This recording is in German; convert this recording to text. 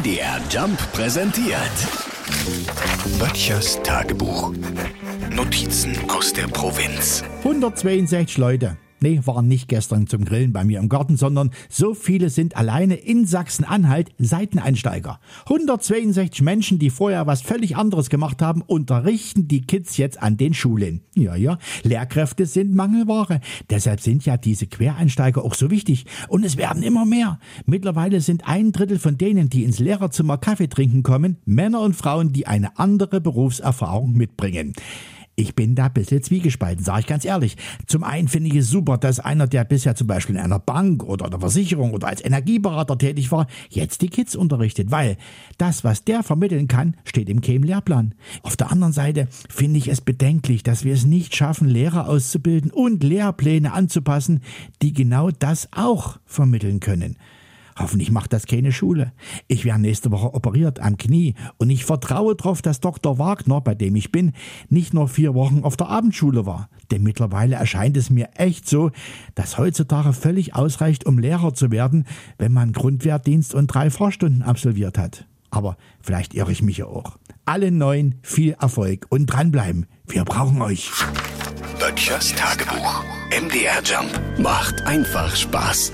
MDR Jump präsentiert. Böttchers Tagebuch. Notizen aus der Provinz. 162 Leute. Nee, waren nicht gestern zum Grillen bei mir im Garten, sondern so viele sind alleine in Sachsen-Anhalt Seiteneinsteiger. 162 Menschen, die vorher was völlig anderes gemacht haben, unterrichten die Kids jetzt an den Schulen. Ja, ja, Lehrkräfte sind Mangelware. Deshalb sind ja diese Quereinsteiger auch so wichtig. Und es werden immer mehr. Mittlerweile sind ein Drittel von denen, die ins Lehrerzimmer Kaffee trinken kommen, Männer und Frauen, die eine andere Berufserfahrung mitbringen. Ich bin da ein bisschen zwiegespalten, sage ich ganz ehrlich. Zum einen finde ich es super, dass einer, der bisher zum Beispiel in einer Bank oder einer Versicherung oder als Energieberater tätig war, jetzt die Kids unterrichtet, weil das, was der vermitteln kann, steht im keinem Lehrplan. Auf der anderen Seite finde ich es bedenklich, dass wir es nicht schaffen, Lehrer auszubilden und Lehrpläne anzupassen, die genau das auch vermitteln können. Hoffentlich macht das keine Schule. Ich werde nächste Woche operiert am Knie und ich vertraue darauf, dass Dr. Wagner, bei dem ich bin, nicht nur vier Wochen auf der Abendschule war. Denn mittlerweile erscheint es mir echt so, dass heutzutage völlig ausreicht, um Lehrer zu werden, wenn man Grundwehrdienst und drei Fahrstunden absolviert hat. Aber vielleicht irre ich mich ja auch. Alle neun viel Erfolg und dranbleiben. Wir brauchen euch. Böttchers Tagebuch. MDR Jump macht einfach Spaß.